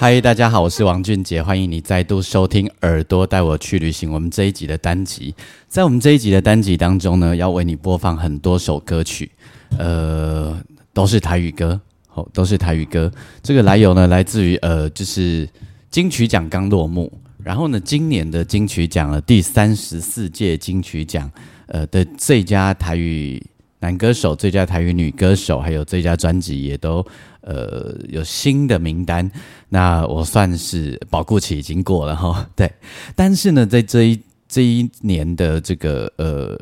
嗨，大家好，我是王俊杰，欢迎你再度收听《耳朵带我去旅行》。我们这一集的单集，在我们这一集的单集当中呢，要为你播放很多首歌曲，呃，都是台语歌，哦，都是台语歌。这个来由呢，来自于呃，就是金曲奖刚落幕，然后呢，今年的金曲奖了第三十四届金曲奖，呃的最佳台语男歌手、最佳台语女歌手，还有最佳专辑也都。呃，有新的名单，那我算是保护期已经过了哈。对，但是呢，在这一这一年的这个呃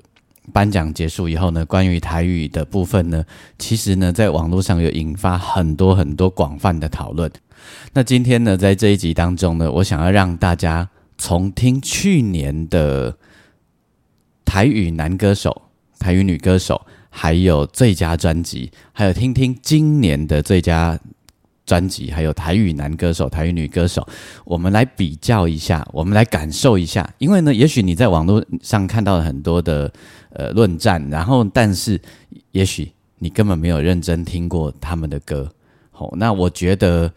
颁奖结束以后呢，关于台语的部分呢，其实呢，在网络上有引发很多很多广泛的讨论。那今天呢，在这一集当中呢，我想要让大家重听去年的台语男歌手、台语女歌手。还有最佳专辑，还有听听今年的最佳专辑，还有台语男歌手、台语女歌手，我们来比较一下，我们来感受一下。因为呢，也许你在网络上看到了很多的呃论战，然后但是也许你根本没有认真听过他们的歌。好，那我觉得，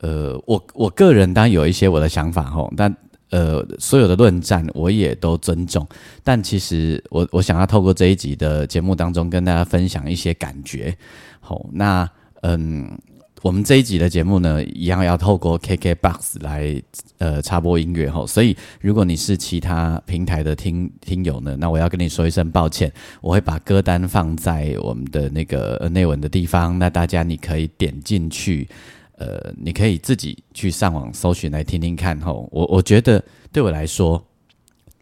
呃，我我个人当然有一些我的想法吼，但。呃，所有的论战我也都尊重，但其实我我想要透过这一集的节目当中跟大家分享一些感觉。好，那嗯，我们这一集的节目呢，一样要透过 KKBOX 来呃插播音乐哈，所以如果你是其他平台的听听友呢，那我要跟你说一声抱歉，我会把歌单放在我们的那个内文的地方，那大家你可以点进去。呃，你可以自己去上网搜寻来听听看吼。我我觉得对我来说，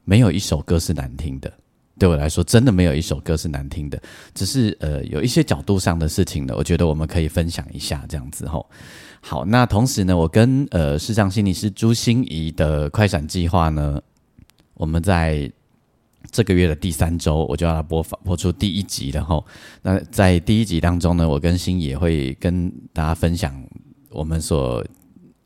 没有一首歌是难听的。对我来说，真的没有一首歌是难听的。只是呃，有一些角度上的事情呢，我觉得我们可以分享一下这样子吼。好，那同时呢，我跟呃视障心理师朱心怡的快闪计划呢，我们在这个月的第三周，我就要播放播出第一集了吼。那在第一集当中呢，我跟心怡也会跟大家分享。我们所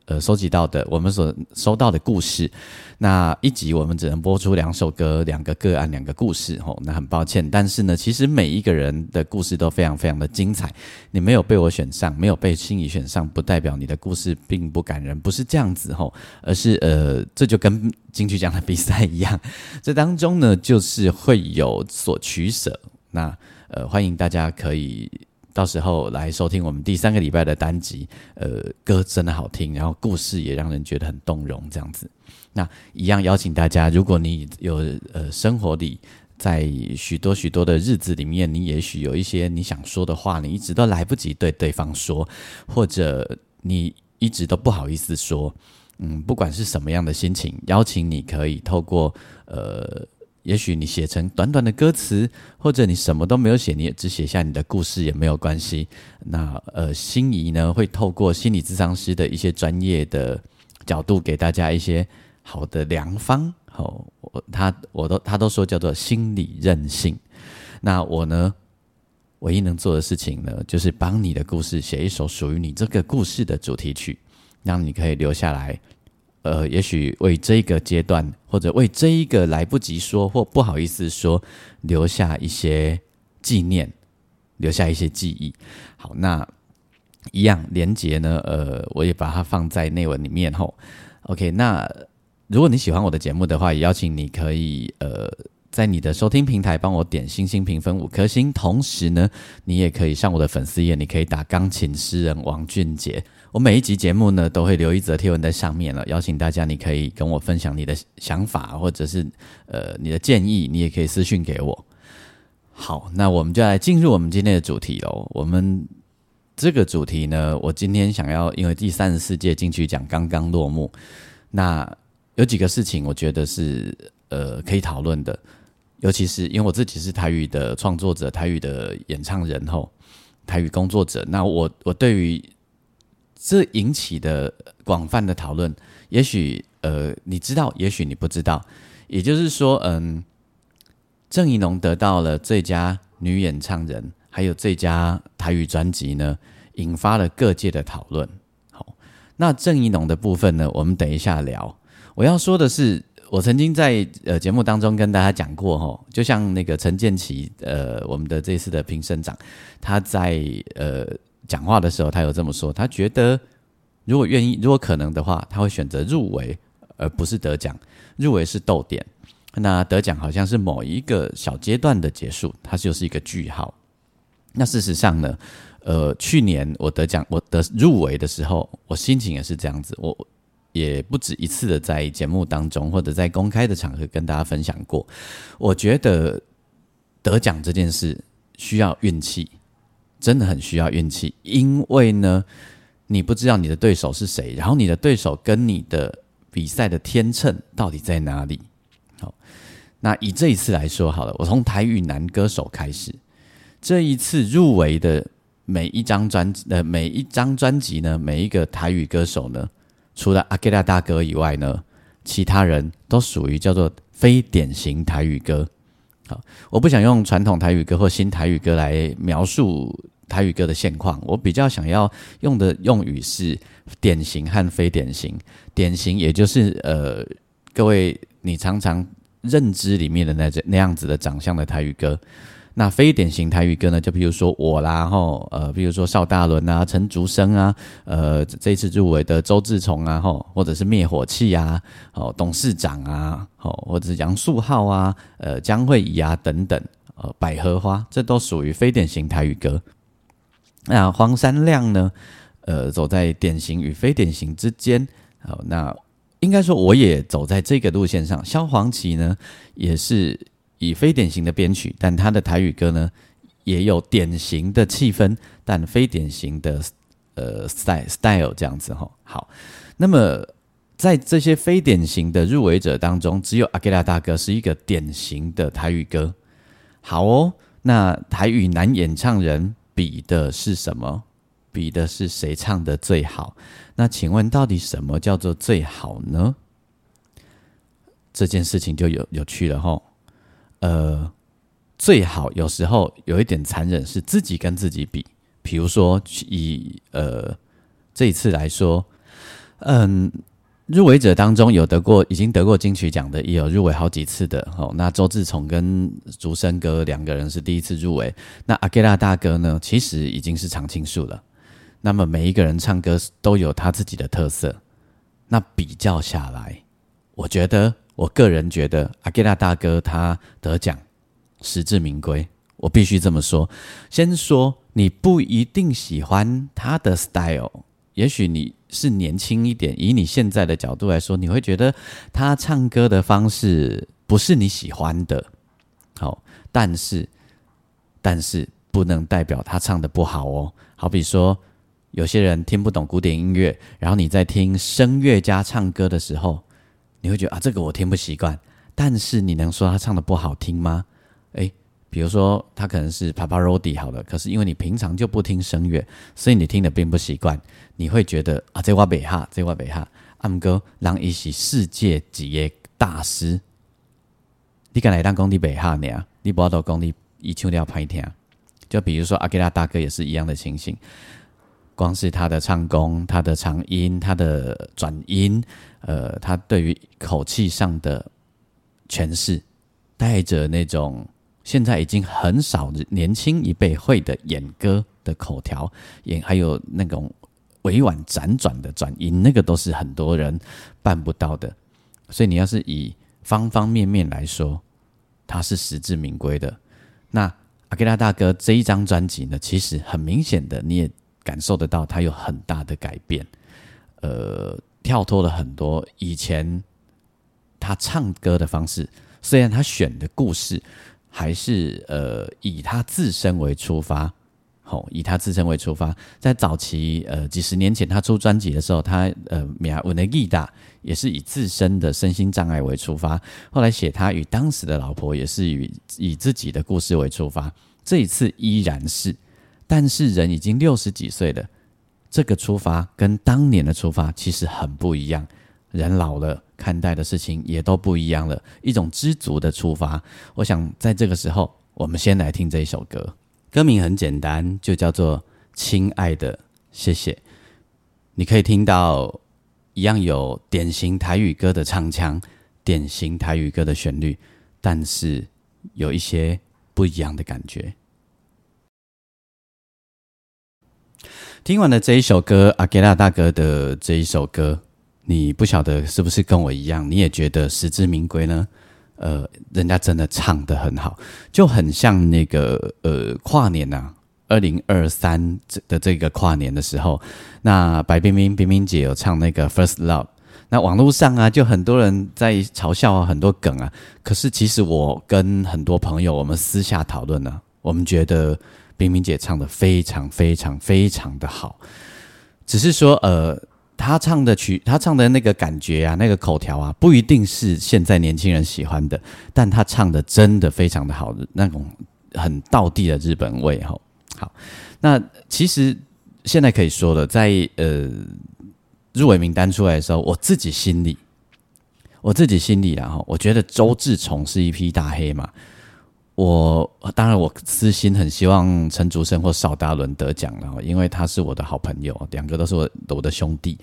呃收集到的，我们所收到的故事，那一集我们只能播出两首歌、两个个案、两个故事，吼，那很抱歉。但是呢，其实每一个人的故事都非常非常的精彩。你没有被我选上，没有被心仪选上，不代表你的故事并不感人，不是这样子吼，而是呃，这就跟金曲奖的比赛一样，这当中呢，就是会有所取舍。那呃，欢迎大家可以。到时候来收听我们第三个礼拜的单集，呃，歌真的好听，然后故事也让人觉得很动容，这样子。那一样邀请大家，如果你有呃生活里在许多许多的日子里面，你也许有一些你想说的话，你一直都来不及对对方说，或者你一直都不好意思说，嗯，不管是什么样的心情，邀请你可以透过呃。也许你写成短短的歌词，或者你什么都没有写，你也只写下你的故事也没有关系。那呃，心仪呢会透过心理咨商师的一些专业的角度，给大家一些好的良方。哦，我他我都他都说叫做心理韧性。那我呢，唯一能做的事情呢，就是帮你的故事写一首属于你这个故事的主题曲，让你可以留下来。呃，也许为这个阶段，或者为这一个来不及说或不好意思说，留下一些纪念，留下一些记忆。好，那一样连接呢？呃，我也把它放在内文里面吼。OK，那如果你喜欢我的节目的话，也邀请你可以呃，在你的收听平台帮我点星星评分五颗星，同时呢，你也可以上我的粉丝页，你可以打钢琴诗人王俊杰。我每一集节目呢，都会留一则贴文在上面了，邀请大家，你可以跟我分享你的想法，或者是呃你的建议，你也可以私讯给我。好，那我们就来进入我们今天的主题喽。我们这个主题呢，我今天想要，因为第三十四届金曲奖刚刚落幕，那有几个事情，我觉得是呃可以讨论的，尤其是因为我自己是台语的创作者，台语的演唱人吼。台语工作者。那我我对于这引起的广泛的讨论，也许呃你知道，也许你不知道。也就是说，嗯，郑怡农得到了最佳女演唱人，还有最佳台语专辑呢，引发了各界的讨论。好，那郑怡农的部分呢，我们等一下聊。我要说的是，我曾经在呃节目当中跟大家讲过，哈，就像那个陈建奇，呃，我们的这次的评审长，他在呃讲话的时候，他有这么说，他觉得如果愿意，如果可能的话，他会选择入围，而不是得奖。入围是逗点，那得奖好像是某一个小阶段的结束，它就是一个句号。那事实上呢，呃，去年我得奖，我得入围的时候，我心情也是这样子。我也不止一次的在节目当中或者在公开的场合跟大家分享过。我觉得得奖这件事需要运气，真的很需要运气，因为呢，你不知道你的对手是谁，然后你的对手跟你的。比赛的天秤到底在哪里？好，那以这一次来说好了，我从台语男歌手开始。这一次入围的每一张专呃每一张专辑呢，每一个台语歌手呢，除了阿吉拉大哥以外呢，其他人都属于叫做非典型台语歌。好，我不想用传统台语歌或新台语歌来描述。台语歌的现况，我比较想要用的用语是典型和非典型。典型也就是呃，各位你常常认知里面的那那样子的长相的台语歌。那非典型台语歌呢，就比如说我啦，吼呃，比如说邵大伦啊、陈竹生啊，呃，这次入围的周志崇啊，吼，或者是灭火器啊，哦，董事长啊，吼，或者是杨树浩啊，呃，江惠仪啊等等，呃，百合花，这都属于非典型台语歌。那黄山亮呢？呃，走在典型与非典型之间。好，那应该说我也走在这个路线上。萧煌奇呢，也是以非典型的编曲，但他的台语歌呢，也有典型的气氛，但非典型的呃 style style 这样子哈。好，那么在这些非典型的入围者当中，只有阿吉拉大哥是一个典型的台语歌。好哦，那台语男演唱人。比的是什么？比的是谁唱的最好？那请问，到底什么叫做最好呢？这件事情就有有趣了哈。呃，最好有时候有一点残忍，是自己跟自己比。比如说，以呃这一次来说，嗯。入围者当中有得过，已经得过金曲奖的，也有入围好几次的。哦，那周志崇跟竹生哥两个人是第一次入围。那阿吉拉大哥呢，其实已经是常青树了。那么每一个人唱歌都有他自己的特色。那比较下来，我觉得，我个人觉得阿吉拉大哥他得奖实至名归。我必须这么说。先说你不一定喜欢他的 style，也许你。是年轻一点，以你现在的角度来说，你会觉得他唱歌的方式不是你喜欢的，好，但是但是不能代表他唱的不好哦。好比说，有些人听不懂古典音乐，然后你在听声乐家唱歌的时候，你会觉得啊，这个我听不习惯。但是你能说他唱的不好听吗？诶，比如说他可能是 Paparody 好了，可是因为你平常就不听声乐，所以你听的并不习惯。你会觉得啊，这话北哈，这话北哈，阿姆哥让一些世界级的大师，你敢来当工地北哈呢？你不要到工地一唱都要拍听。就比如说阿吉拉大哥也是一样的情形，光是他的唱功、他的长音、他的转音，呃，他对于口气上的诠释，带着那种现在已经很少年轻一辈会的演歌的口条，也还有那种。委婉辗转的转音，那个都是很多人办不到的。所以你要是以方方面面来说，他是实至名归的。那阿吉拉大哥这一张专辑呢，其实很明显的，你也感受得到他有很大的改变。呃，跳脱了很多以前他唱歌的方式，虽然他选的故事还是呃以他自身为出发。好，以他自身为出发，在早期呃几十年前他出专辑的时候，他呃米亚文的意大也是以自身的身心障碍为出发。后来写他与当时的老婆也是以以自己的故事为出发。这一次依然是，但是人已经六十几岁了，这个出发跟当年的出发其实很不一样。人老了，看待的事情也都不一样了。一种知足的出发。我想在这个时候，我们先来听这一首歌。歌名很简单，就叫做《亲爱的谢谢》。你可以听到一样有典型台语歌的唱腔，典型台语歌的旋律，但是有一些不一样的感觉。听完了这一首歌，阿吉拉大哥的这一首歌。你不晓得是不是跟我一样，你也觉得实至名归呢？呃，人家真的唱得很好，就很像那个呃跨年呐，二零二三的这个跨年的时候，那白冰冰冰冰姐有唱那个 First Love，那网络上啊就很多人在嘲笑啊，很多梗啊。可是其实我跟很多朋友我们私下讨论呢，我们觉得冰冰姐唱的非常非常非常的好，只是说呃。她唱的曲，她唱的那个感觉啊，那个口条啊，不一定是现在年轻人喜欢的，但她唱的真的非常的好，那种很道地的日本味吼。好，那其实现在可以说了，在呃入围名单出来的时候，我自己心里，我自己心里然后我觉得周志崇是一匹大黑马。我当然，我私心很希望陈竹生或邵达伦得奖了，因为他是我的好朋友，两个都是我我的兄弟。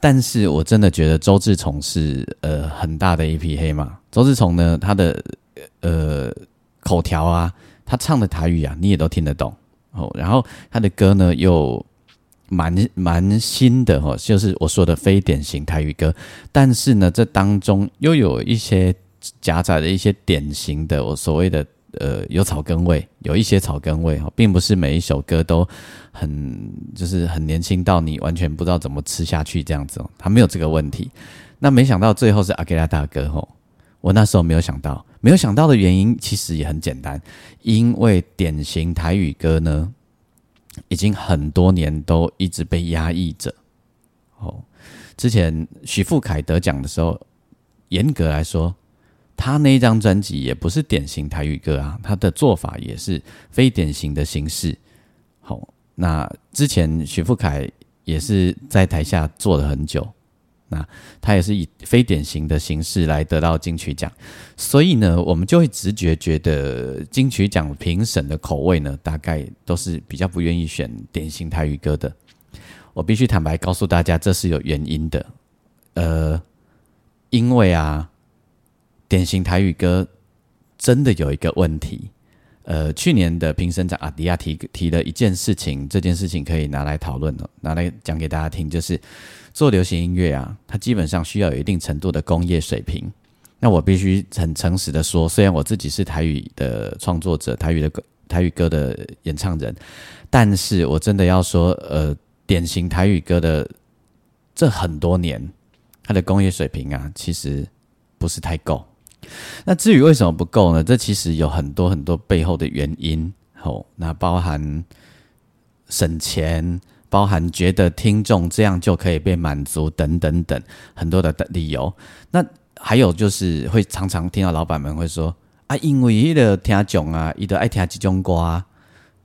但是我真的觉得周志崇是呃很大的一匹黑马。周志崇呢，他的呃口条啊，他唱的台语啊，你也都听得懂哦。然后他的歌呢，又蛮蛮新的哦，就是我说的非典型台语歌。但是呢，这当中又有一些夹杂的一些典型的我所谓的。呃，有草根味，有一些草根味哈，并不是每一首歌都很就是很年轻到你完全不知道怎么吃下去这样子哦，他没有这个问题。那没想到最后是阿吉拉大哥吼，我那时候没有想到，没有想到的原因其实也很简单，因为典型台语歌呢，已经很多年都一直被压抑着。哦，之前许富凯得奖的时候，严格来说。他那一张专辑也不是典型台语歌啊，他的做法也是非典型的形式。好，那之前许富凯也是在台下坐了很久，那他也是以非典型的形式来得到金曲奖，所以呢，我们就会直觉觉得金曲奖评审的口味呢，大概都是比较不愿意选典型台语歌的。我必须坦白告诉大家，这是有原因的。呃，因为啊。典型台语歌真的有一个问题，呃，去年的评审长阿迪亚提提了一件事情，这件事情可以拿来讨论了，拿来讲给大家听，就是做流行音乐啊，它基本上需要有一定程度的工业水平。那我必须很诚实的说，虽然我自己是台语的创作者，台语的，台语歌的演唱人，但是我真的要说，呃，典型台语歌的这很多年，它的工业水平啊，其实不是太够。那至于为什么不够呢？这其实有很多很多背后的原因。哦，那包含省钱，包含觉得听众这样就可以被满足等等等很多的理由。那还有就是会常常听到老板们会说啊，因为伊个听众啊，伊都爱听这种歌，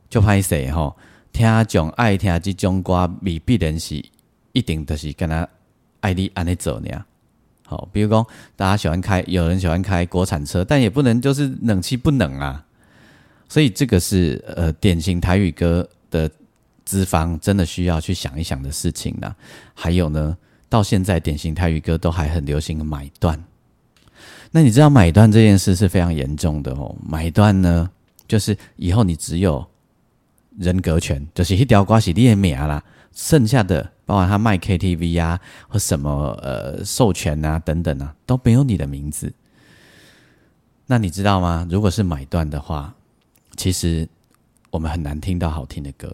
就歹势吼。听众爱听这种歌，未必然是一定都是跟他爱你安尼做呢。好，比如说大家喜欢开，有人喜欢开国产车，但也不能就是冷气不冷啊。所以这个是呃典型台语歌的资方真的需要去想一想的事情呢。还有呢，到现在典型台语歌都还很流行买断。那你知道买断这件事是非常严重的哦。买断呢，就是以后你只有人格权，就是一条瓜是你的名啦，剩下的。包括他卖 KTV 啊，或什么呃授权啊等等啊，都没有你的名字。那你知道吗？如果是买断的话，其实我们很难听到好听的歌，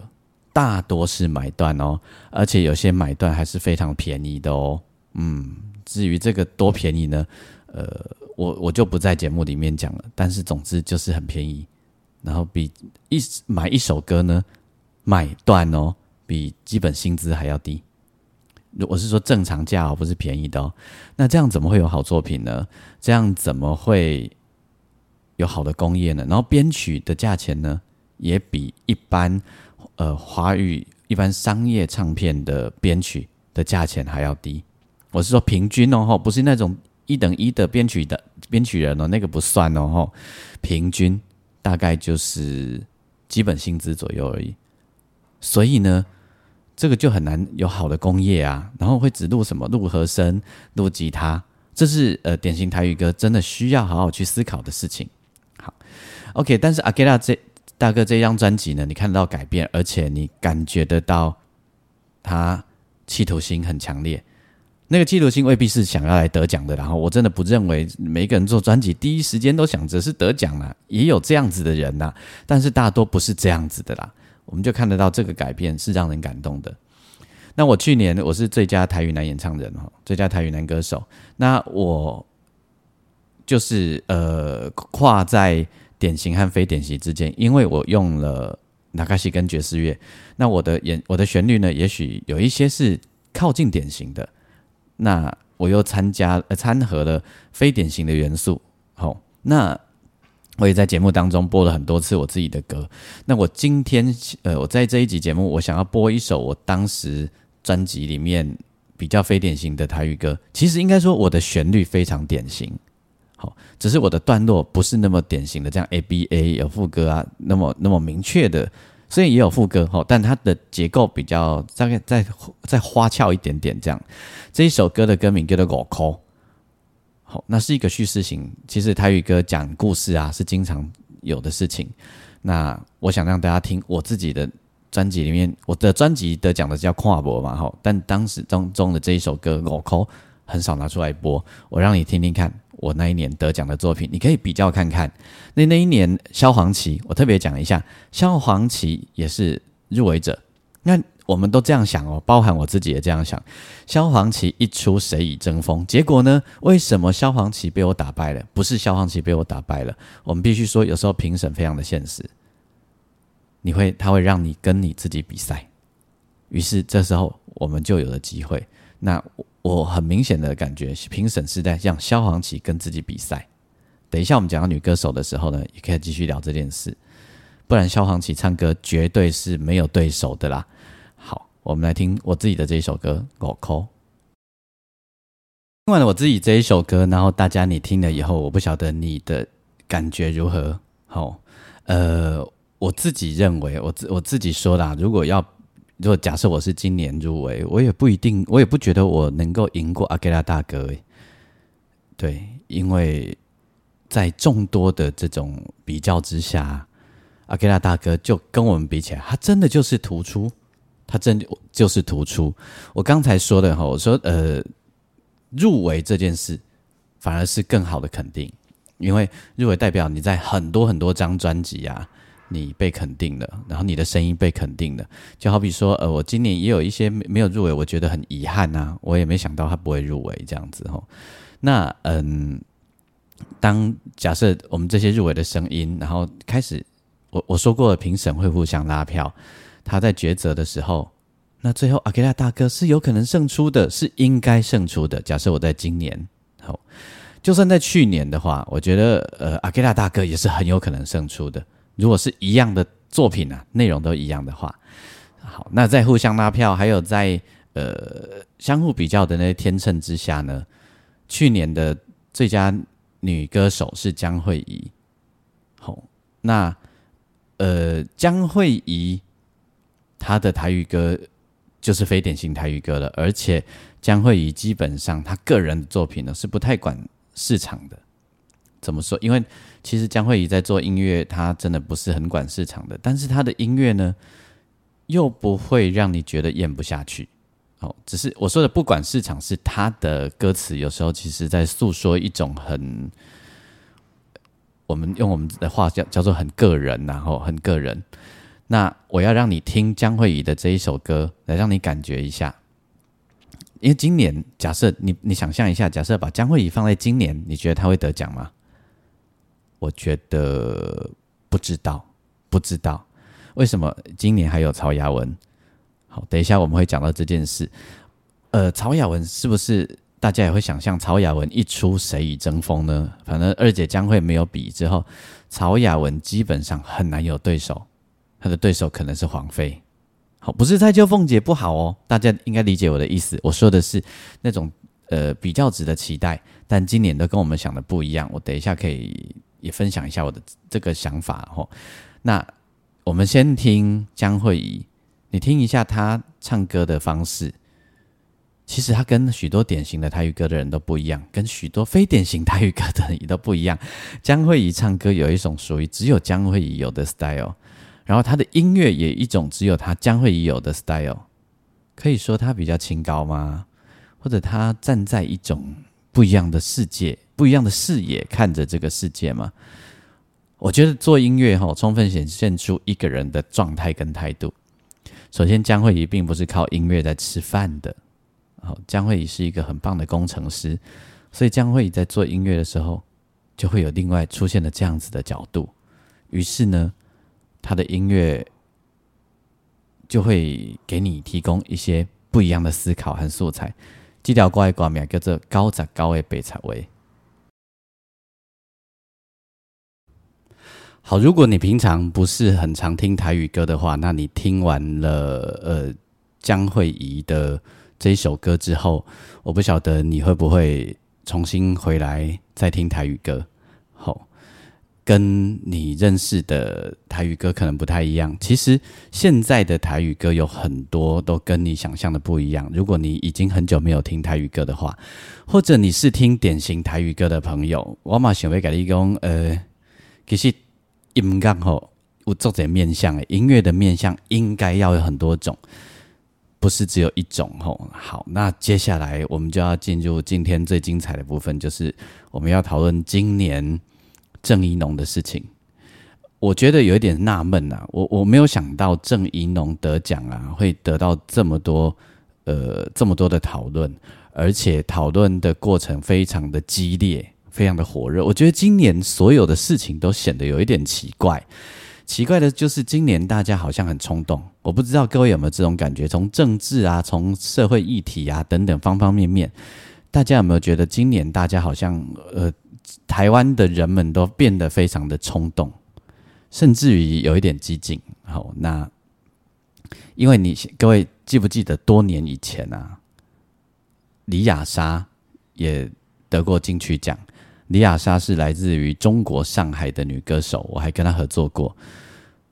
大多是买断哦，而且有些买断还是非常便宜的哦。嗯，至于这个多便宜呢？呃，我我就不在节目里面讲了。但是总之就是很便宜，然后比一买一首歌呢，买断哦，比基本薪资还要低。我是说正常价哦，不是便宜的哦。那这样怎么会有好作品呢？这样怎么会有好的工业呢？然后编曲的价钱呢，也比一般呃华语一般商业唱片的编曲的价钱还要低。我是说平均哦，不是那种一等一的编曲的编曲人哦，那个不算哦，平均大概就是基本薪资左右而已。所以呢，这个就很难有好的工业啊。然后会只录什么录和声、录吉他，这是呃典型台语歌真的需要好好去思考的事情。好，OK，但是阿 Gela 这大哥这张专辑呢，你看得到改变，而且你感觉得到他企图心很强烈。那个企图心未必是想要来得奖的，然后我真的不认为每个人做专辑第一时间都想着是得奖啦，也有这样子的人呐，但是大多不是这样子的啦。我们就看得到这个改变是让人感动的。那我去年我是最佳台语男演唱人哈，最佳台语男歌手。那我就是呃跨在典型和非典型之间，因为我用了纳卡西跟爵士乐。那我的演我的旋律呢，也许有一些是靠近典型的。那我又参加呃掺和了非典型的元素。好，那。我也在节目当中播了很多次我自己的歌。那我今天，呃，我在这一集节目，我想要播一首我当时专辑里面比较非典型的台语歌。其实应该说我的旋律非常典型，好，只是我的段落不是那么典型的，这样 A B A 有副歌啊，那么那么明确的，虽然也有副歌，哈，但它的结构比较大概再再花俏一点点。这样，这一首歌的歌名叫做《我 call》。好，那是一个叙事型。其实台语歌讲故事啊，是经常有的事情。那我想让大家听我自己的专辑里面，我的专辑得奖的叫跨博嘛，哈。但当时当中的这一首歌《我口》很少拿出来播，我让你听听看我那一年得奖的作品，你可以比较看看。那那一年萧煌奇，我特别讲一下，萧煌奇也是入围者。那我们都这样想哦，包含我自己也这样想。萧煌奇一出，谁以争锋？结果呢？为什么萧煌奇被我打败了？不是萧煌奇被我打败了。我们必须说，有时候评审非常的现实，你会他会让你跟你自己比赛。于是这时候我们就有了机会。那我很明显的感觉，评审是在让萧煌奇跟自己比赛。等一下我们讲到女歌手的时候呢，也可以继续聊这件事。不然萧煌奇唱歌绝对是没有对手的啦。好我们来听我自己的这一首歌《我哭》。听完了我自己这一首歌，然后大家你听了以后，我不晓得你的感觉如何。好，呃，我自己认为，我自我自己说啦，如果要，如果假设我是今年入围，我也不一定，我也不觉得我能够赢过阿盖拉大哥。对，因为在众多的这种比较之下，阿盖拉大哥就跟我们比起来，他真的就是突出。他真就是突出。我刚才说的哈，我说呃，入围这件事反而是更好的肯定，因为入围代表你在很多很多张专辑啊，你被肯定了，然后你的声音被肯定了。就好比说，呃，我今年也有一些没有入围，我觉得很遗憾呐，我也没想到他不会入围这样子哈。那嗯，当假设我们这些入围的声音，然后开始，我我说过了，评审会互相拉票。他在抉择的时候，那最后阿基拉大哥是有可能胜出的，是应该胜出的。假设我在今年，好，就算在去年的话，我觉得呃阿基拉大哥也是很有可能胜出的。如果是一样的作品啊，内容都一样的话，好，那在互相拉票，还有在呃相互比较的那天秤之下呢，去年的最佳女歌手是江慧仪，好，那呃江慧仪。他的台语歌就是非典型台语歌了，而且将会以基本上他个人的作品呢是不太管市场的。怎么说？因为其实江慧仪在做音乐，他真的不是很管市场的，但是他的音乐呢又不会让你觉得咽不下去。哦，只是我说的不管市场，是他的歌词有时候其实在诉说一种很，我们用我们的话叫叫做很个人，然后很个人。那我要让你听江慧仪的这一首歌，来让你感觉一下。因为今年，假设你你想象一下，假设把江慧仪放在今年，你觉得她会得奖吗？我觉得不知道，不知道为什么今年还有曹雅文。好，等一下我们会讲到这件事。呃，曹雅文是不是大家也会想象，曹雅文一出谁与争锋呢？反正二姐江慧没有比之后，曹雅文基本上很难有对手。他的对手可能是黄飞。好，不是蔡秋凤姐不好哦，大家应该理解我的意思。我说的是那种呃比较值得期待，但今年都跟我们想的不一样。我等一下可以也分享一下我的这个想法哦。那我们先听江慧仪，你听一下她唱歌的方式。其实他跟许多典型的台语歌的人都不一样，跟许多非典型台语歌的人也都不一样。江慧仪唱歌有一种属于只有江慧仪有的 style，然后他的音乐也一种只有他江慧仪有的 style。可以说他比较清高吗？或者他站在一种不一样的世界、不一样的视野看着这个世界吗？我觉得做音乐哈，充分显现出一个人的状态跟态度。首先，江慧仪并不是靠音乐在吃饭的。好，江慧仪是一个很棒的工程师，所以江慧仪在做音乐的时候，就会有另外出现了这样子的角度。于是呢，他的音乐就会给你提供一些不一样的思考和素材。这条歌的歌名叫做《高杂高的北菜味》。好，如果你平常不是很常听台语歌的话，那你听完了呃江慧仪的。这一首歌之后，我不晓得你会不会重新回来再听台语歌。好，跟你认识的台语歌可能不太一样。其实现在的台语歌有很多都跟你想象的不一样。如果你已经很久没有听台语歌的话，或者你是听典型台语歌的朋友，我嘛想要跟你讲，呃，其实音乐吼有作者面向，音乐的面向应该要有很多种。不是只有一种吼，好，那接下来我们就要进入今天最精彩的部分，就是我们要讨论今年郑怡农的事情。我觉得有一点纳闷啊，我我没有想到郑怡农得奖啊，会得到这么多呃这么多的讨论，而且讨论的过程非常的激烈，非常的火热。我觉得今年所有的事情都显得有一点奇怪。奇怪的就是今年大家好像很冲动，我不知道各位有没有这种感觉？从政治啊，从社会议题啊等等方方面面，大家有没有觉得今年大家好像呃，台湾的人们都变得非常的冲动，甚至于有一点激进。好，那因为你各位记不记得多年以前啊，李雅莎也得过金曲奖。李雅莎是来自于中国上海的女歌手，我还跟她合作过。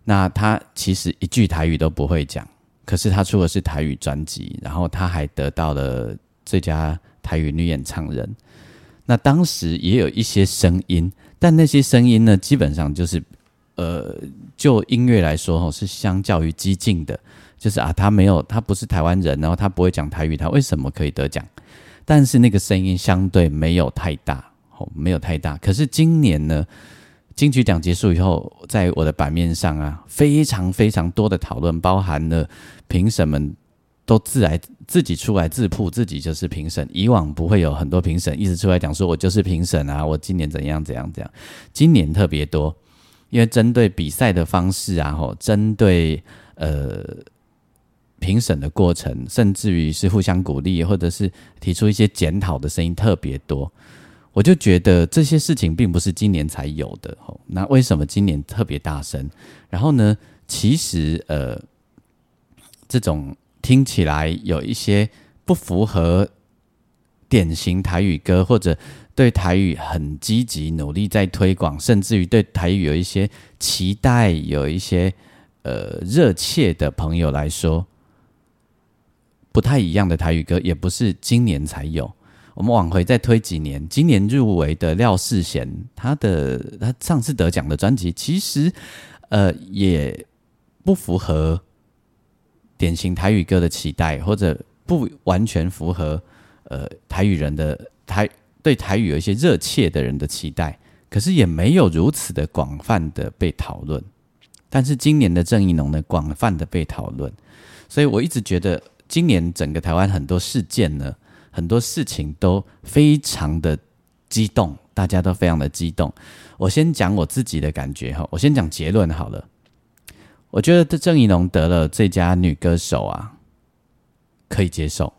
那她其实一句台语都不会讲，可是她出的是台语专辑，然后她还得到了最佳台语女演唱人。那当时也有一些声音，但那些声音呢，基本上就是呃，就音乐来说，哦，是相较于激进的，就是啊，他没有，他不是台湾人，然后他不会讲台语，他为什么可以得奖？但是那个声音相对没有太大。哦，没有太大。可是今年呢，金曲奖结束以后，在我的版面上啊，非常非常多的讨论，包含了评审们都自来自己出来自曝自己就是评审。以往不会有很多评审一直出来讲说，我就是评审啊，我今年怎样怎样怎样。今年特别多，因为针对比赛的方式啊，吼，针对呃评审的过程，甚至于是互相鼓励，或者是提出一些检讨的声音特别多。我就觉得这些事情并不是今年才有的吼。那为什么今年特别大声？然后呢，其实呃，这种听起来有一些不符合典型台语歌，或者对台语很积极努力在推广，甚至于对台语有一些期待、有一些呃热切的朋友来说，不太一样的台语歌，也不是今年才有。我们往回再推几年，今年入围的廖世贤，他的他上次得奖的专辑，其实呃也不符合典型台语歌的期待，或者不完全符合呃台语人的台对台语有一些热切的人的期待，可是也没有如此的广泛的被讨论。但是今年的郑义农呢，广泛的被讨论，所以我一直觉得今年整个台湾很多事件呢。很多事情都非常的激动，大家都非常的激动。我先讲我自己的感觉哈，我先讲结论好了。我觉得郑怡农得了最佳女歌手啊，可以接受，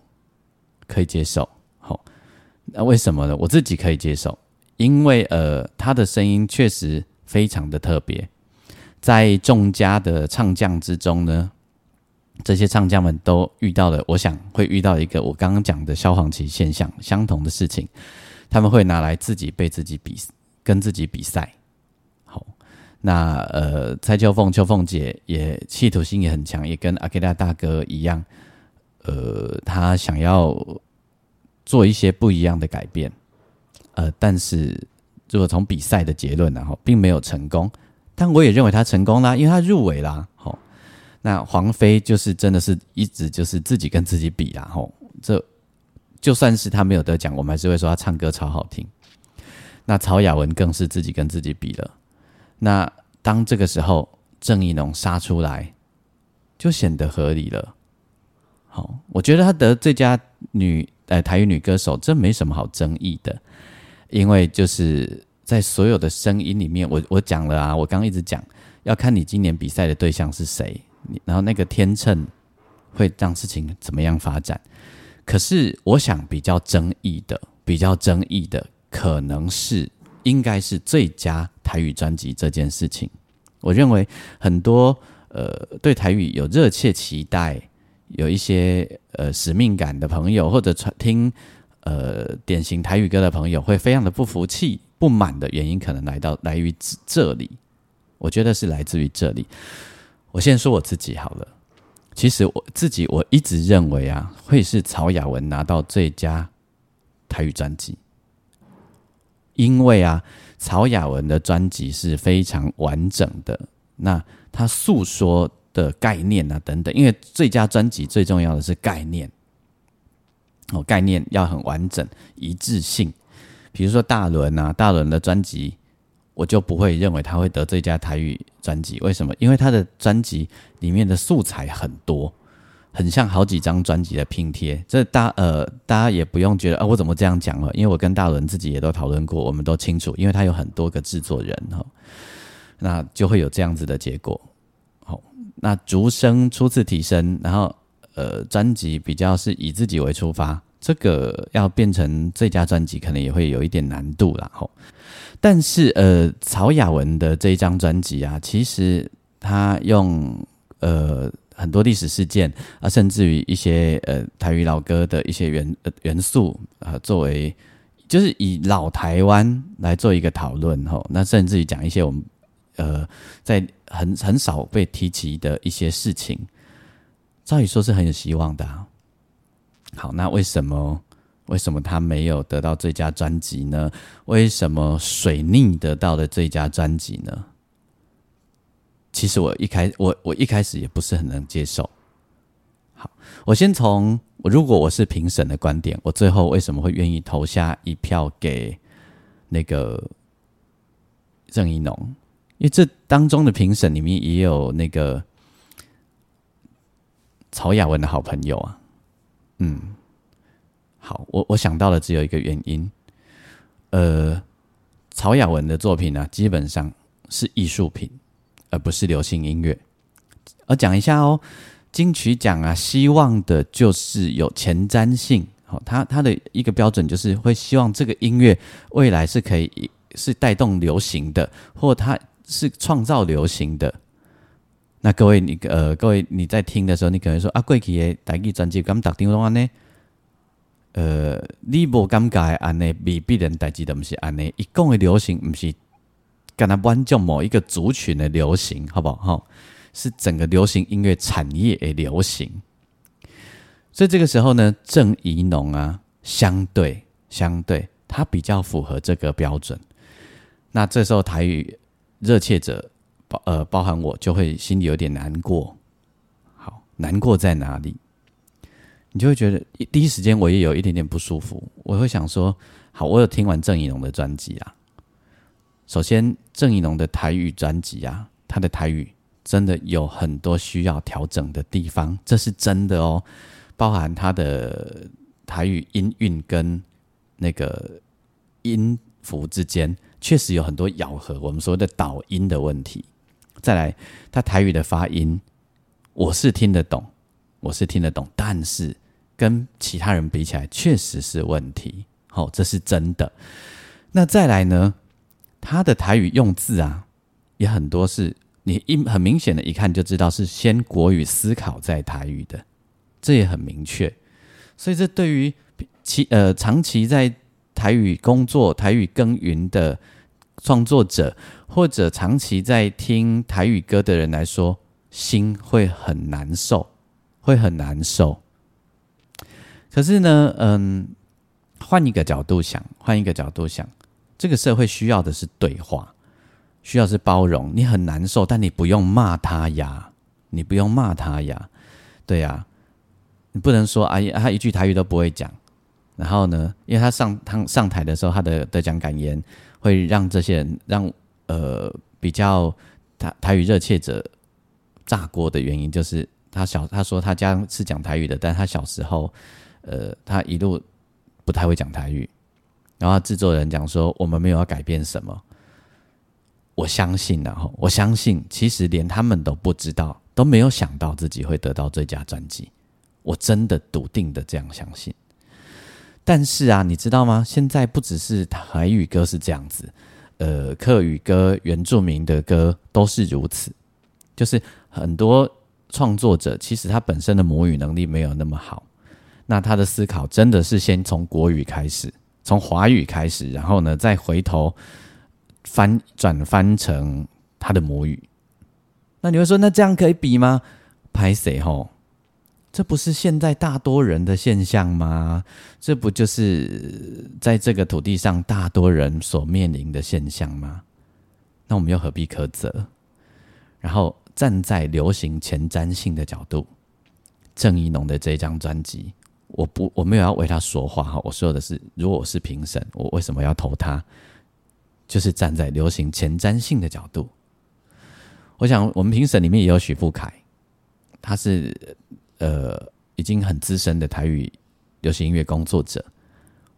可以接受。好，那为什么呢？我自己可以接受，因为呃，她的声音确实非常的特别。在众家的唱将之中呢，这些唱将们都遇到了，我想会遇到一个我刚刚讲的消黄旗现象相同的事情，他们会拿来自己被自己比，跟自己比赛。那呃，蔡秋凤、秋凤姐也企图心也很强，也跟阿基拉大哥一样，呃，他想要做一些不一样的改变，呃，但是。如果从比赛的结论，然后并没有成功，但我也认为他成功啦，因为他入围啦。吼，那黄飞就是真的是一直就是自己跟自己比啦。吼，这就算是他没有得奖，我们还是会说他唱歌超好听。那曹雅文更是自己跟自己比了。那当这个时候郑义农杀出来，就显得合理了。好，我觉得他得最佳女呃台语女歌手，这没什么好争议的。因为就是在所有的声音里面，我我讲了啊，我刚刚一直讲，要看你今年比赛的对象是谁，然后那个天秤会让事情怎么样发展。可是我想比较争议的，比较争议的可能是应该是最佳台语专辑这件事情。我认为很多呃对台语有热切期待、有一些呃使命感的朋友，或者传听。呃，典型台语歌的朋友会非常的不服气、不满的原因，可能来到来于这里。我觉得是来自于这里。我先说我自己好了。其实我自己我一直认为啊，会是曹雅文拿到最佳台语专辑，因为啊，曹雅文的专辑是非常完整的。那他诉说的概念啊等等，因为最佳专辑最重要的是概念。哦，概念要很完整、一致性。比如说大伦啊，大伦的专辑，我就不会认为他会得最佳台语专辑。为什么？因为他的专辑里面的素材很多，很像好几张专辑的拼贴。这大呃，大家也不用觉得啊，我怎么这样讲了？因为我跟大伦自己也都讨论过，我们都清楚，因为他有很多个制作人哈，那就会有这样子的结果。好，那竹声初次提升，然后。呃，专辑比较是以自己为出发，这个要变成最佳专辑，可能也会有一点难度啦。吼。但是呃，曹雅文的这一张专辑啊，其实他用呃很多历史事件啊，甚至于一些呃台语老歌的一些元元素啊，作为就是以老台湾来做一个讨论吼。那甚至于讲一些我们呃在很很少被提及的一些事情。照理说是很有希望的。好，那为什么为什么他没有得到最佳专辑呢？为什么水逆得到的最佳专辑呢？其实我一开我我一开始也不是很能接受。好，我先从我如果我是评审的观点，我最后为什么会愿意投下一票给那个郑一农？因为这当中的评审里面也有那个。曹雅文的好朋友啊，嗯，好，我我想到了只有一个原因，呃，曹雅文的作品呢，基本上是艺术品，而不是流行音乐。我讲一下哦，金曲奖啊，希望的就是有前瞻性，好，它它的一个标准就是会希望这个音乐未来是可以是带动流行的，或它是创造流行的。那各位，你呃，各位你在听的时候，你可能说啊，过去的台语专辑咁特定拢安尼，呃，你无感觉安尼，未必人代志都毋是安尼。一讲的流行，毋是干那关注某一个族群的流行，好不好？是整个流行音乐产业的流行。所以这个时候呢，郑怡农啊，相对相对，他比较符合这个标准。那这时候台语热切者。包呃，包含我就会心里有点难过。好，难过在哪里？你就会觉得第一时间我也有一点点不舒服。我会想说，好，我有听完郑怡农的专辑啊。首先，郑怡农的台语专辑啊，他的台语真的有很多需要调整的地方，这是真的哦。包含他的台语音韵跟那个音符之间，确实有很多咬合，我们说的导音的问题。再来，他台语的发音，我是听得懂，我是听得懂，但是跟其他人比起来，确实是问题。好，这是真的。那再来呢，他的台语用字啊，也很多是你一很明显的一看就知道是先国语思考在台语的，这也很明确。所以这对于其呃长期在台语工作、台语耕耘的创作者，或者长期在听台语歌的人来说，心会很难受，会很难受。可是呢，嗯，换一个角度想，换一个角度想，这个社会需要的是对话，需要是包容。你很难受，但你不用骂他呀，你不用骂他呀，对呀，你不能说哎呀，他一句台语都不会讲。然后呢，因为他上他上台的时候，他的得奖感言会让这些人让呃比较台台语热切者炸锅的原因，就是他小他说他家是讲台语的，但他小时候。呃，他一路不太会讲台语，然后制作人讲说我们没有要改变什么，我相信，然后我相信，其实连他们都不知道，都没有想到自己会得到最佳专辑，我真的笃定的这样相信。但是啊，你知道吗？现在不只是台语歌是这样子，呃，客语歌、原住民的歌都是如此，就是很多创作者其实他本身的母语能力没有那么好。那他的思考真的是先从国语开始，从华语开始，然后呢，再回头翻转翻成他的母语。那你会说，那这样可以比吗？拍谁吼？这不是现在大多人的现象吗？这不就是在这个土地上大多人所面临的现象吗？那我们又何必苛责？然后站在流行前瞻性的角度，郑怡农的这张专辑。我不，我没有要为他说话哈。我说的是，如果我是评审，我为什么要投他？就是站在流行前瞻性的角度。我想，我们评审里面也有许富凯，他是呃已经很资深的台语流行音乐工作者。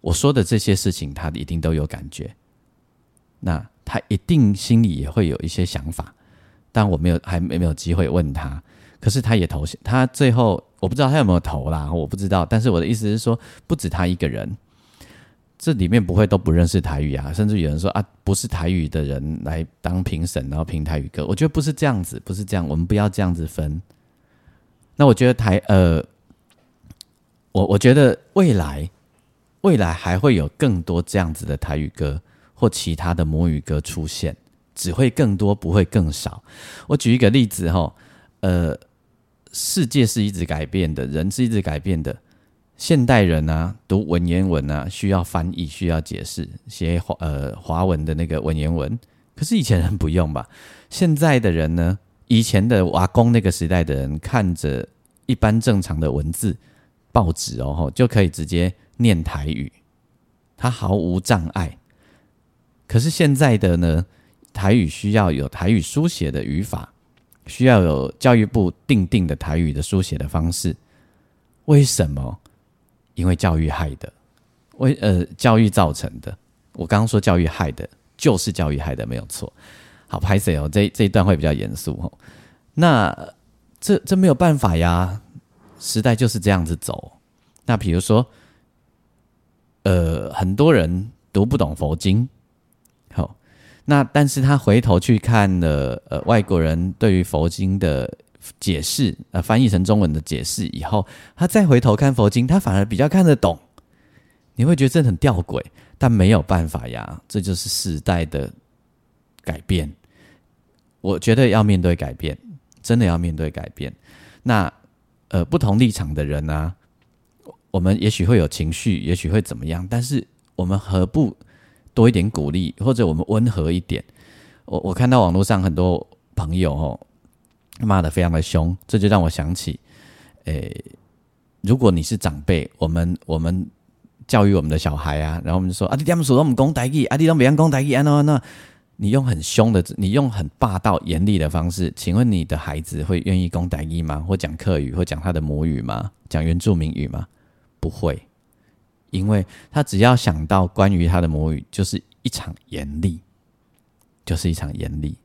我说的这些事情，他一定都有感觉。那他一定心里也会有一些想法，但我没有还没没有机会问他。可是他也投，他最后。我不知道他有没有投啦，我不知道。但是我的意思是说，不止他一个人，这里面不会都不认识台语啊。甚至有人说啊，不是台语的人来当评审，然后评台语歌。我觉得不是这样子，不是这样。我们不要这样子分。那我觉得台呃，我我觉得未来未来还会有更多这样子的台语歌或其他的母语歌出现，只会更多，不会更少。我举一个例子哈，呃。世界是一直改变的，人是一直改变的。现代人啊，读文言文啊，需要翻译，需要解释，写华呃华文的那个文言文。可是以前人不用吧？现在的人呢？以前的瓦工那个时代的人，看着一般正常的文字报纸哦，就可以直接念台语，他毫无障碍。可是现在的呢，台语需要有台语书写的语法。需要有教育部定定的台语的书写的方式，为什么？因为教育害的，为呃教育造成的。我刚刚说教育害的，就是教育害的，没有错。好，拍谁哦？这这一段会比较严肃哦。那这这没有办法呀，时代就是这样子走。那比如说，呃，很多人读不懂佛经。那但是他回头去看了呃外国人对于佛经的解释，呃翻译成中文的解释以后，他再回头看佛经，他反而比较看得懂。你会觉得这很吊诡，但没有办法呀，这就是时代的改变。我觉得要面对改变，真的要面对改变。那呃不同立场的人呢，我们也许会有情绪，也许会怎么样，但是我们何不？多一点鼓励，或者我们温和一点。我我看到网络上很多朋友哦骂的非常的凶，这就让我想起，诶，如果你是长辈，我们我们教育我们的小孩啊，然后我们就说啊，你他们说我们讲台语，啊，你都别样讲台语啊，那那你用很凶的，你用很霸道严厉的方式，请问你的孩子会愿意讲台语吗？或讲客语，或讲他的母语吗？讲原住民语吗？不会。因为他只要想到关于他的母语，就是一场严厉，就是一场严厉。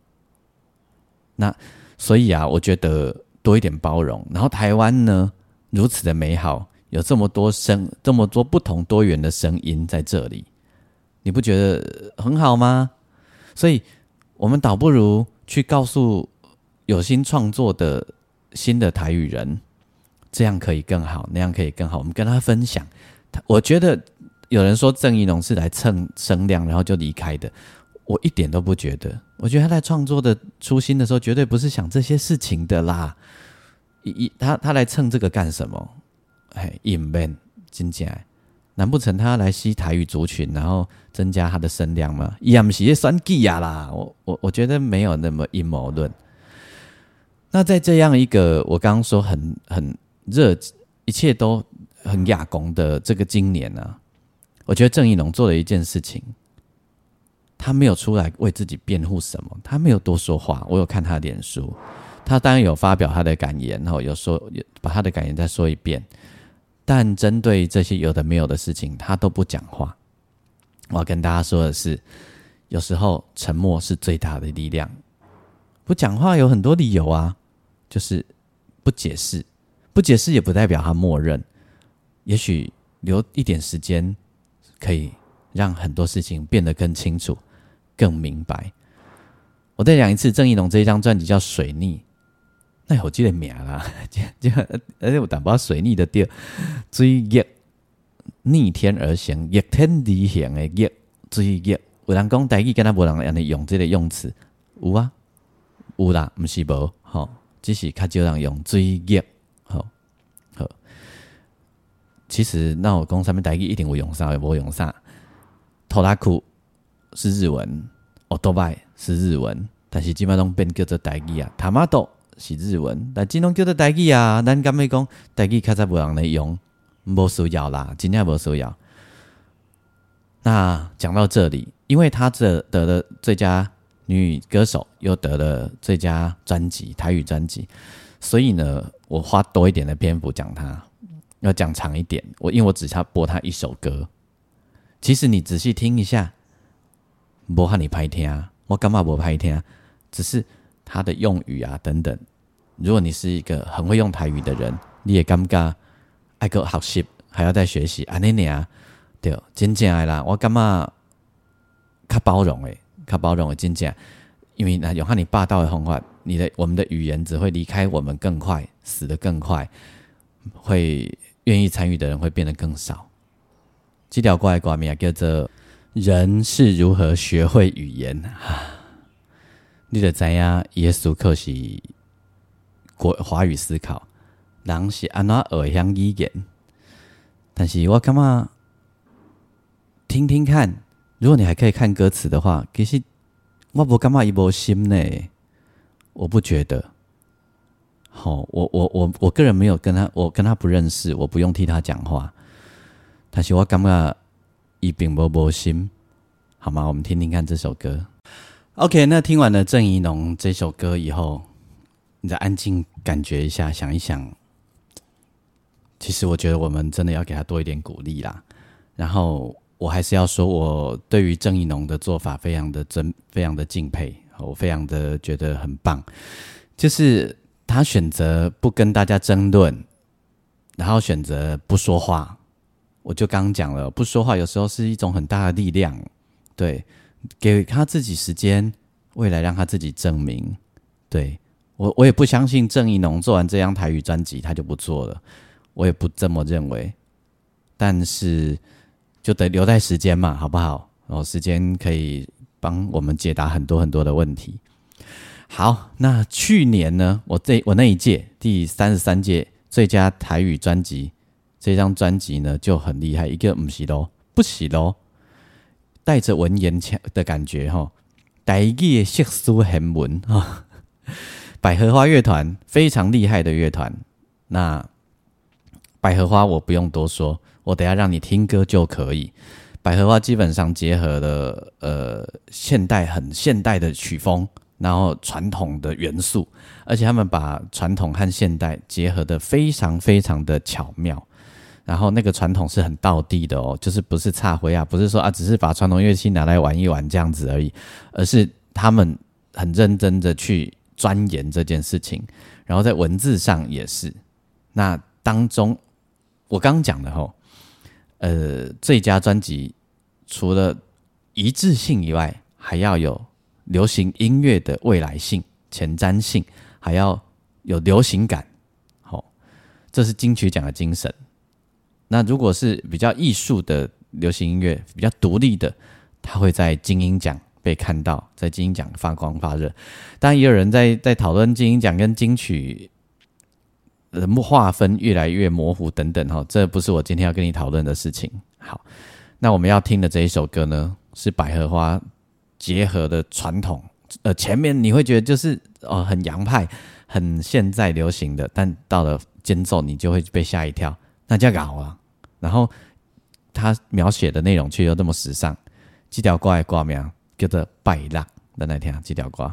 那所以啊，我觉得多一点包容。然后台湾呢，如此的美好，有这么多声，这么多不同多元的声音在这里，你不觉得很好吗？所以，我们倒不如去告诉有心创作的新的台语人，这样可以更好，那样可以更好。我们跟他分享。我觉得有人说郑义农是来蹭声量，然后就离开的，我一点都不觉得。我觉得他在创作的初心的时候，绝对不是想这些事情的啦。一一他他来蹭这个干什么？哎，隐闷真假？难不成他来吸台语族群，然后增加他的声量吗？也不是算计呀啦！我我我觉得没有那么阴谋论。那在这样一个我刚刚说很很热，一切都很亚工的这个今年呢，我觉得郑义龙做了一件事情，他没有出来为自己辩护什么，他没有多说话。我有看他脸书，他当然有发表他的感言，然后有说把他的感言再说一遍。但针对这些有的没有的事情，他都不讲话。我要跟大家说的是，有时候沉默是最大的力量。不讲话有很多理由啊，就是不解释，不解释也不代表他默认。也许留一点时间，可以让很多事情变得更清楚、更明白。我再讲一次，郑义龙这一张专辑叫《水逆》。那好记得名 啦，就而且我淡薄水逆的调，追逆逆天而行，逆天而行的逆追逆。有人讲台语，跟他无人安尼用这个用词，有啊，有啦，毋是无，吼，只是较少人用追逆，吼，好。其实那我讲上面台语一定会用上，也无用上。拖拉库是日文，哦多拜是日文，但是基本上变叫做台语啊，他妈多。是日文，但只能叫做台语啊。咱敢要讲台语，较早无人来用，无需要啦，真正无需要。那讲到这里，因为他这得了最佳女歌手，又得了最佳专辑台语专辑，所以呢，我花多一点的篇幅讲他，要讲长一点。我因为我只差播他一首歌，其实你仔细听一下，无喊你拍听，我干嘛无拍听？只是。他的用语啊，等等。如果你是一个很会用台语的人，你也尴尬，爱个学习，还要再学习。安尼啊，对，真正爱啦。我感觉较包容诶，较包容诶，真正。因为那有和你霸道的方法，你的我们的语言只会离开我们更快，死得更快，会愿意参与的人会变得更少。这条怪挂名叫做“人是如何学会语言”啊。你得知影耶稣课是国华语思考，人是安怎学乡语言？但是我感觉听听看，如果你还可以看歌词的话，其实我不感觉一波心呢。我不觉得。好，我我我我个人没有跟他，我跟他不认识，我不用替他讲话。但是我感觉一并无无心，好吗？我们听听看这首歌。OK，那听完了郑怡农这首歌以后，你再安静感觉一下，想一想，其实我觉得我们真的要给他多一点鼓励啦。然后我还是要说，我对于郑怡农的做法非常的尊，非常的敬佩，我非常的觉得很棒。就是他选择不跟大家争论，然后选择不说话。我就刚刚讲了，不说话有时候是一种很大的力量，对。给他自己时间，未来让他自己证明。对我，我也不相信郑义农做完这张台语专辑他就不做了，我也不这么认为。但是就得留待时间嘛，好不好？然后时间可以帮我们解答很多很多的问题。好，那去年呢，我这我那一届第三十三届最佳台语专辑这张专辑呢就很厉害，一个唔是咯，不是咯。带着文言腔的感觉哈，台语色素很文啊，百合花乐团非常厉害的乐团。那百合花我不用多说，我等下让你听歌就可以。百合花基本上结合了呃现代很现代的曲风，然后传统的元素，而且他们把传统和现代结合的非常非常的巧妙。然后那个传统是很道地的哦，就是不是差回啊，不是说啊，只是把传统乐器拿来玩一玩这样子而已，而是他们很认真的去钻研这件事情，然后在文字上也是。那当中我刚刚讲的吼，呃，最佳专辑除了一致性以外，还要有流行音乐的未来性、前瞻性，还要有流行感，好，这是金曲奖的精神。那如果是比较艺术的流行音乐，比较独立的，它会在金鹰奖被看到，在金鹰奖发光发热。当然，也有人在在讨论金鹰奖跟金曲的划分越来越模糊等等哈，这不是我今天要跟你讨论的事情。好，那我们要听的这一首歌呢，是百合花结合的传统。呃，前面你会觉得就是哦很洋派、很现在流行的，但到了间奏你就会被吓一跳，那叫搞了。然后他描写的内容却又那么时尚，这条歌的歌名叫做《拜浪》，咱来听这条歌。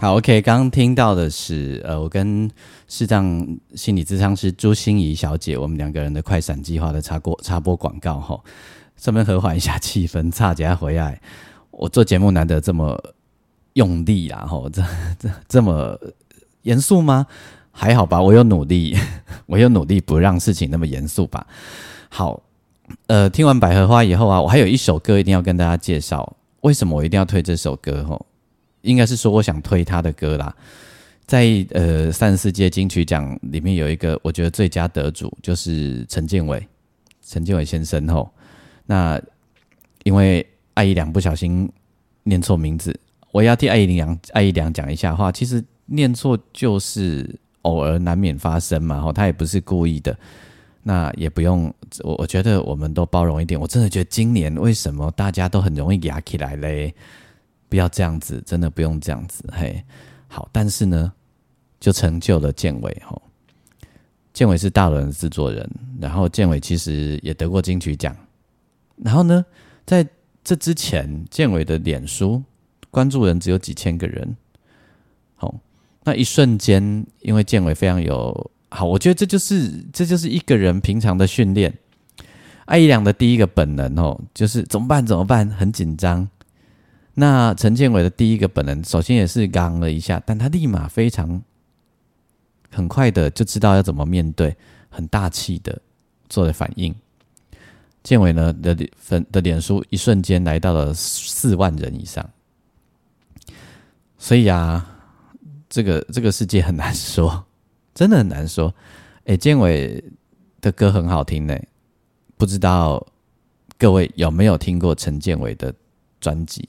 好，OK，刚刚听到的是，呃，我跟视障心理咨商师朱心怡小姐，我们两个人的快闪计划的插播插播广告哈，顺便和缓一下气氛，差点回来。我做节目难得这么用力啊，吼，这这这么严肃吗？还好吧，我有努力，我有努力不让事情那么严肃吧。好，呃，听完百合花以后啊，我还有一首歌一定要跟大家介绍，为什么我一定要推这首歌？吼。应该是说，我想推他的歌啦，在呃三十四届金曲奖里面有一个我觉得最佳得主，就是陈建伟，陈建伟先生吼。那因为艾怡良不小心念错名字，我要替艾怡良艾怡良讲一下话。其实念错就是偶尔难免发生嘛，吼，他也不是故意的。那也不用，我我觉得我们都包容一点。我真的觉得今年为什么大家都很容易压起来嘞？不要这样子，真的不用这样子，嘿，好，但是呢，就成就了建伟吼。建伟是大轮的制作人，然后建伟其实也得过金曲奖，然后呢，在这之前，建伟的脸书关注人只有几千个人，好，那一瞬间，因为建伟非常有好，我觉得这就是这就是一个人平常的训练。艾怡良的第一个本能哦，就是怎么办？怎么办？很紧张。那陈建伟的第一个本能，首先也是刚了一下，但他立马非常很快的就知道要怎么面对，很大气的做的反应。建伟呢的粉的脸书一瞬间来到了四万人以上，所以啊，这个这个世界很难说，真的很难说。哎，建伟的歌很好听呢，不知道各位有没有听过陈建伟的专辑？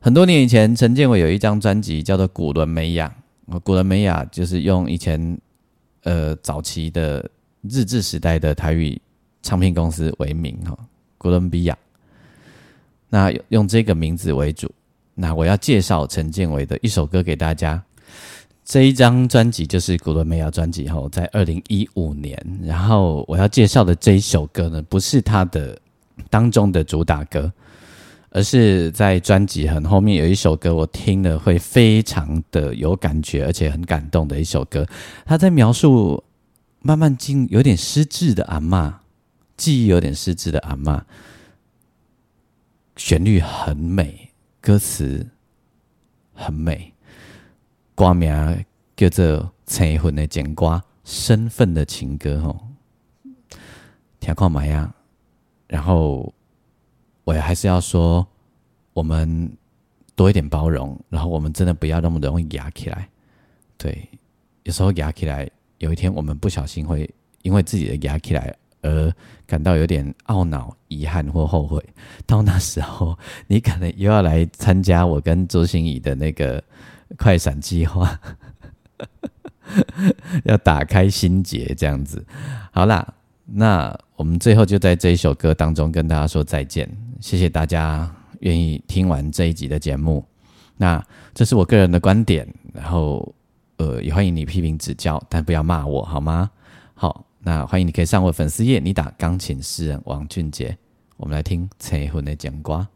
很多年以前，陈建伟有一张专辑叫做《古伦美亚》，古伦美亚就是用以前呃早期的日治时代的台语唱片公司为名哈，哥伦比亚。那用这个名字为主。那我要介绍陈建伟的一首歌给大家。这一张专辑就是《古伦美亚》专辑哈，在二零一五年。然后我要介绍的这一首歌呢，不是他的当中的主打歌。而是在专辑很后面有一首歌，我听了会非常的有感觉，而且很感动的一首歌。他在描述慢慢进有点失智的阿妈，记忆有点失智的阿妈，旋律很美，歌词很美，歌名叫做《青魂的剪瓜》，身份的情歌哦，听看嘛呀，然后。我还是要说，我们多一点包容，然后我们真的不要那么容易压起来。对，有时候压起来有一天我们不小心会因为自己的压起来而感到有点懊恼、遗憾或后悔，到那时候你可能又要来参加我跟周星怡的那个快闪计划，要打开心结这样子。好啦，那我们最后就在这一首歌当中跟大家说再见，谢谢大家愿意听完这一集的节目。那这是我个人的观点，然后呃也欢迎你批评指教，但不要骂我好吗？好，那欢迎你可以上我粉丝页，你打钢琴诗人王俊杰，我们来听陈奕的讲瓜。